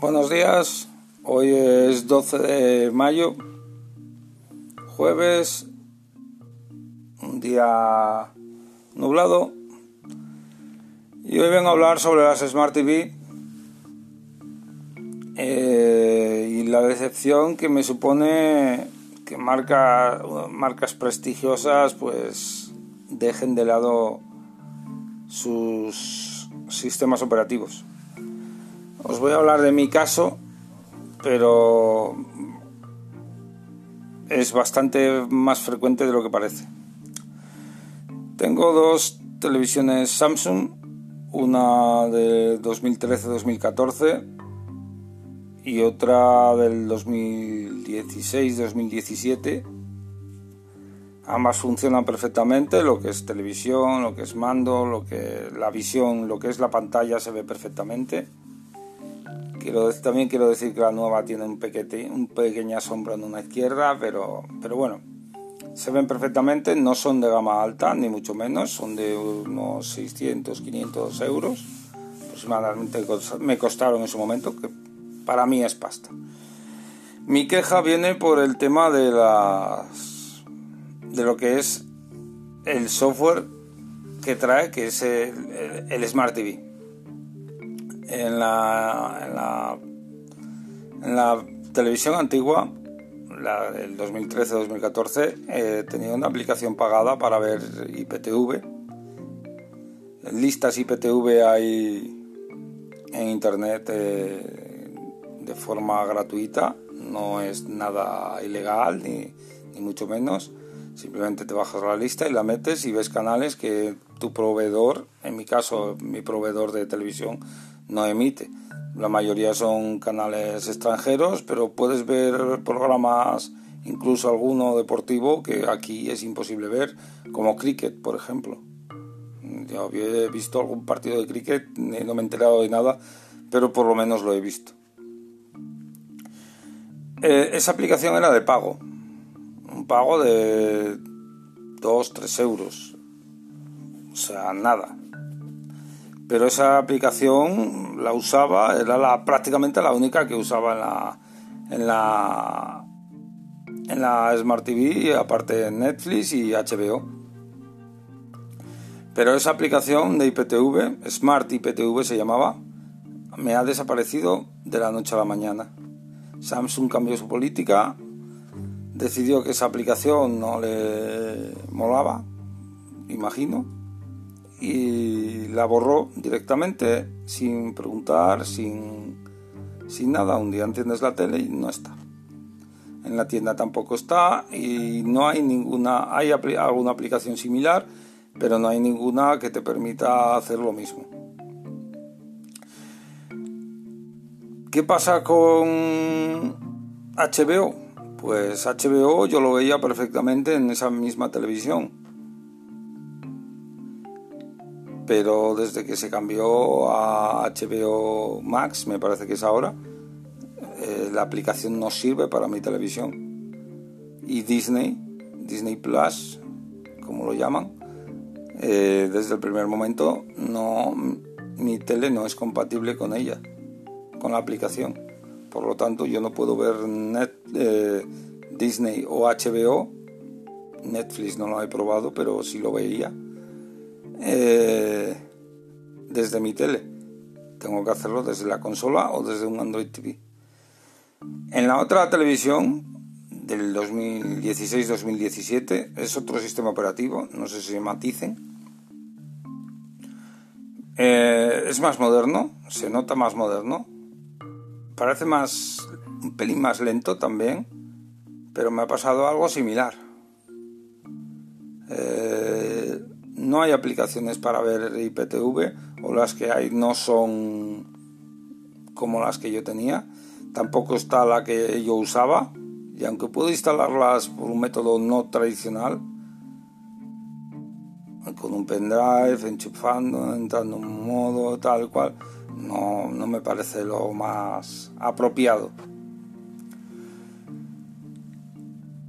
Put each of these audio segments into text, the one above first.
Buenos días, hoy es 12 de mayo, jueves, un día nublado y hoy vengo a hablar sobre las Smart TV eh, y la decepción que me supone que marca, marcas prestigiosas pues dejen de lado sus sistemas operativos. Os voy a hablar de mi caso, pero es bastante más frecuente de lo que parece. Tengo dos televisiones Samsung, una de 2013-2014 y otra del 2016-2017. Ambas funcionan perfectamente, lo que es televisión, lo que es mando, lo que la visión, lo que es la pantalla se ve perfectamente también quiero decir que la nueva tiene un, pequeña, un pequeña sombra en una izquierda, pero, pero bueno, se ven perfectamente, no son de gama alta, ni mucho menos, son de unos 600, 500 euros, aproximadamente me costaron en su momento, que para mí es pasta. Mi queja viene por el tema de las de lo que es el software que trae, que es el Smart TV en la, en la, televisión antigua, la del 2013-2014, eh, tenía una aplicación pagada para ver IPTV. Listas IPTV hay en internet eh, de forma gratuita, no es nada ilegal ni, ni mucho menos. Simplemente te bajas la lista y la metes y ves canales que tu proveedor, en mi caso mi proveedor de televisión, no emite. La mayoría son canales extranjeros, pero puedes ver programas, incluso alguno deportivo, que aquí es imposible ver, como cricket, por ejemplo. Yo he visto algún partido de cricket, no me he enterado de nada, pero por lo menos lo he visto. Eh, esa aplicación era de pago, pago de 2-3 euros, o sea, nada pero esa aplicación la usaba, era la, prácticamente la única que usaba en la, en la, en la Smart TV, aparte de Netflix y HBO. Pero esa aplicación de IPTV, Smart IPTV se llamaba, me ha desaparecido de la noche a la mañana. Samsung cambió su política, decidió que esa aplicación no le molaba, imagino, y la borró directamente sin preguntar, sin, sin nada. Un día enciendes la tele y no está. En la tienda tampoco está y no hay ninguna, hay alguna aplicación similar, pero no hay ninguna que te permita hacer lo mismo. ¿Qué pasa con HBO? Pues HBO yo lo veía perfectamente en esa misma televisión pero desde que se cambió a HBO Max, me parece que es ahora, eh, la aplicación no sirve para mi televisión. Y Disney, Disney Plus, como lo llaman, eh, desde el primer momento no, mi tele no es compatible con ella, con la aplicación. Por lo tanto, yo no puedo ver Net, eh, Disney o HBO. Netflix no lo he probado, pero sí lo veía eh, desde mi tele. Tengo que hacerlo desde la consola o desde un Android TV. En la otra televisión del 2016-2017 es otro sistema operativo, no sé si maticen. Eh, es más moderno, se nota más moderno. Parece más un pelín más lento también, pero me ha pasado algo similar. Eh, no hay aplicaciones para ver IPTV o las que hay no son como las que yo tenía. Tampoco está la que yo usaba y aunque puedo instalarlas por un método no tradicional, con un pendrive, enchufando, entrando en un modo tal cual, no, no me parece lo más apropiado.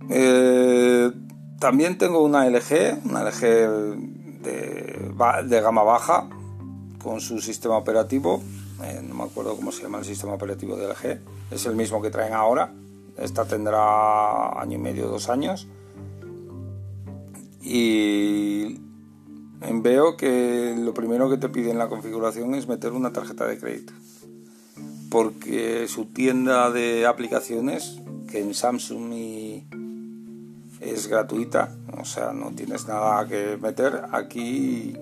Eh, también tengo una LG, una LG de, gama baja con su sistema operativo. Eh, no me acuerdo cómo se llama el sistema operativo de LG, es el mismo que traen ahora, esta tendrá año y medio, dos años, y veo que lo primero que te pide en la configuración es meter una tarjeta de crédito, porque su tienda de aplicaciones, que en Samsung es gratuita, o sea, no tienes nada que meter, aquí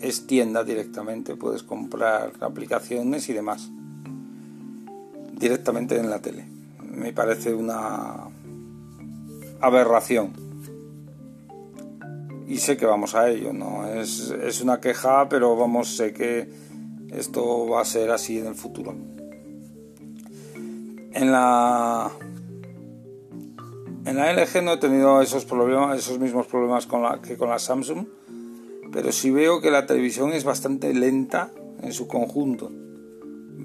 es tienda directamente, puedes comprar aplicaciones y demás directamente en la tele. Me parece una aberración. Y sé que vamos a ello, ¿no? Es, es una queja, pero vamos, sé que esto va a ser así en el futuro. En la en la LG no he tenido esos problemas, esos mismos problemas con la, que con la Samsung pero sí veo que la televisión es bastante lenta en su conjunto.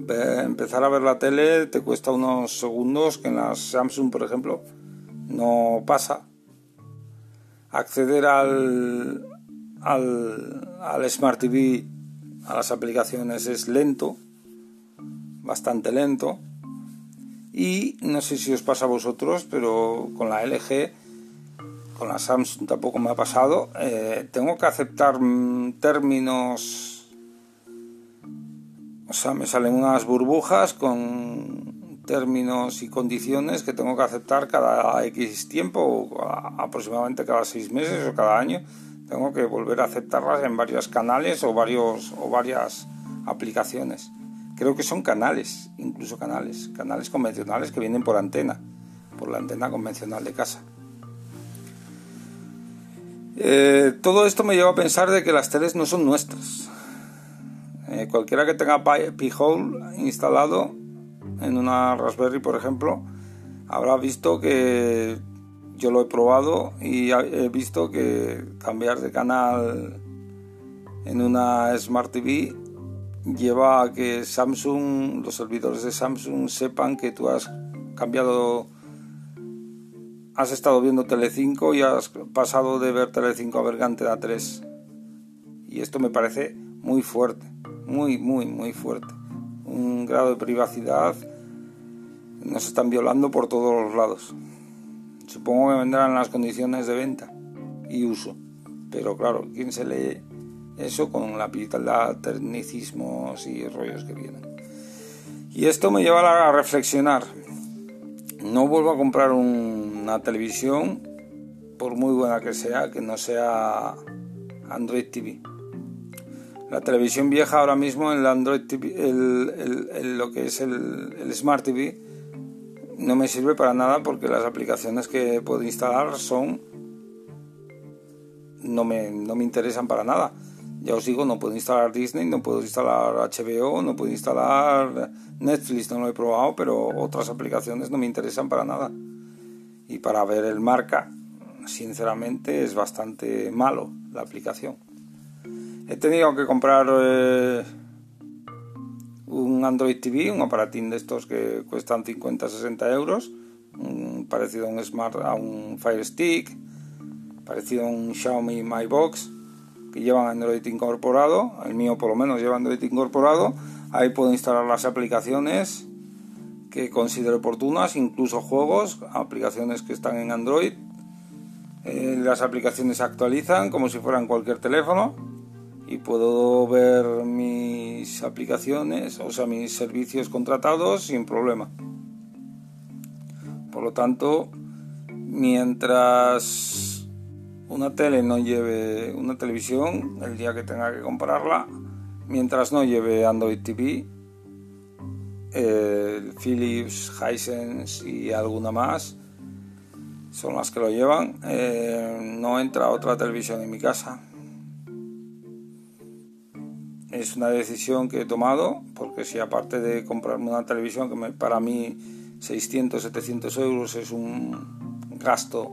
Empezar a ver la tele te cuesta unos segundos que en la Samsung, por ejemplo, no pasa. Acceder al, al, Smart TV, a las aplicaciones, es lento, bastante lento. Y no sé si os pasa a vosotros, pero con la LG con la Samsung tampoco me ha pasado. Eh, tengo que aceptar mm, términos, o sea, me salen unas burbujas con términos y condiciones que tengo que aceptar cada X tiempo, aproximadamente cada seis meses o cada año. Tengo que volver a aceptarlas en varios canales o, varios, o varias aplicaciones. Creo que son canales, incluso canales, canales convencionales que vienen por antena, por la antena convencional de casa. Eh, todo esto me lleva a pensar de que las teles no son nuestras. Eh, cualquiera que tenga Pi-hole instalado en una Raspberry, por ejemplo, habrá visto que yo lo he probado y he visto que cambiar de canal en una Smart TV lleva a que Samsung, los servidores de Samsung sepan que tú has cambiado has estado viendo Telecinco y has pasado de ver Telecinco a ver Antena 3. Y esto me parece muy fuerte, muy, muy, muy fuerte. Un grado de privacidad nos están violando por todos los lados. Supongo que vendrán las condiciones de venta y uso. Pero claro, ¿quién se lee eso con la de tecnicismos y rollos que vienen? Y esto me lleva a reflexionar. No vuelvo a comprar un una televisión, por muy buena que sea, que no sea Android TV. La televisión vieja ahora mismo, el Android TV, el, lo que es el, Smart TV, no me sirve para nada porque las aplicaciones que puedo instalar son no me, no me interesan para nada. Ya os digo, no puedo instalar Disney, no puedo instalar HBO, no puedo instalar Netflix, no lo he probado, pero otras aplicaciones no me interesan para nada y para ver el marca, sinceramente es bastante malo la aplicación. He tenido que comprar eh, un Android TV, un aparatín de estos que cuestan 50-60 euros, parecido a un Smart, Fire Stick, parecido a un Xiaomi My Box, que llevan Android incorporado, el mío por lo menos lleva Android incorporado, ahí puedo instalar las aplicaciones que considero oportunas, incluso juegos, aplicaciones que están en Android. Eh, las aplicaciones se actualizan como si fueran cualquier teléfono y puedo ver mis aplicaciones, o sea, mis servicios contratados sin problema. Por lo tanto, mientras una tele no lleve una televisión, el día que tenga que comprarla, mientras no lleve Android TV, Philips, Hisense y alguna más son las que lo llevan. Eh, no entra otra televisión en mi casa. Es una decisión que he tomado porque si aparte de comprarme una televisión que para mí 600, 700 euros es un gasto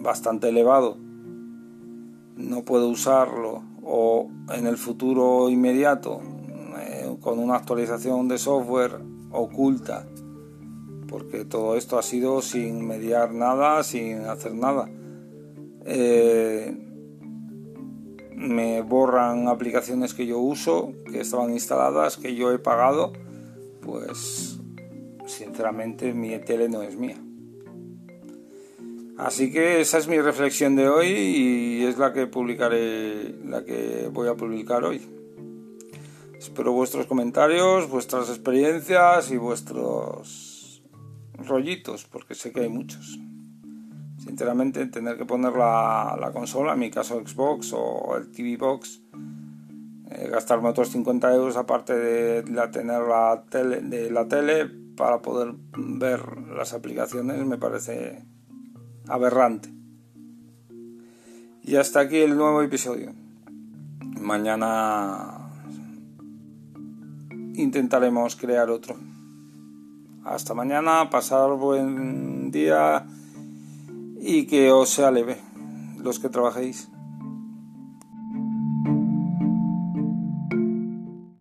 bastante elevado, no puedo usarlo o en el futuro inmediato con una actualización de software oculta, porque todo esto ha sido sin mediar nada, sin hacer nada. Eh, me borran aplicaciones que yo uso, que estaban instaladas, que yo he pagado, pues sinceramente mi tele no es mía. Así que esa es mi reflexión de hoy y es la que publicaré, la que voy a publicar hoy. Espero vuestros comentarios, vuestras experiencias y vuestros rollitos, porque sé que hay muchos. Sinceramente, tener que poner la, consola, en mi caso Xbox o el TV Box, eh, gastarme otros 50 euros aparte de la, tener la tele, de la tele para poder ver las aplicaciones, me parece aberrante. Y hasta aquí el nuevo episodio. Mañana intentaremos crear otro. Hasta mañana, pasar buen día y que os sea leve los que trabajéis.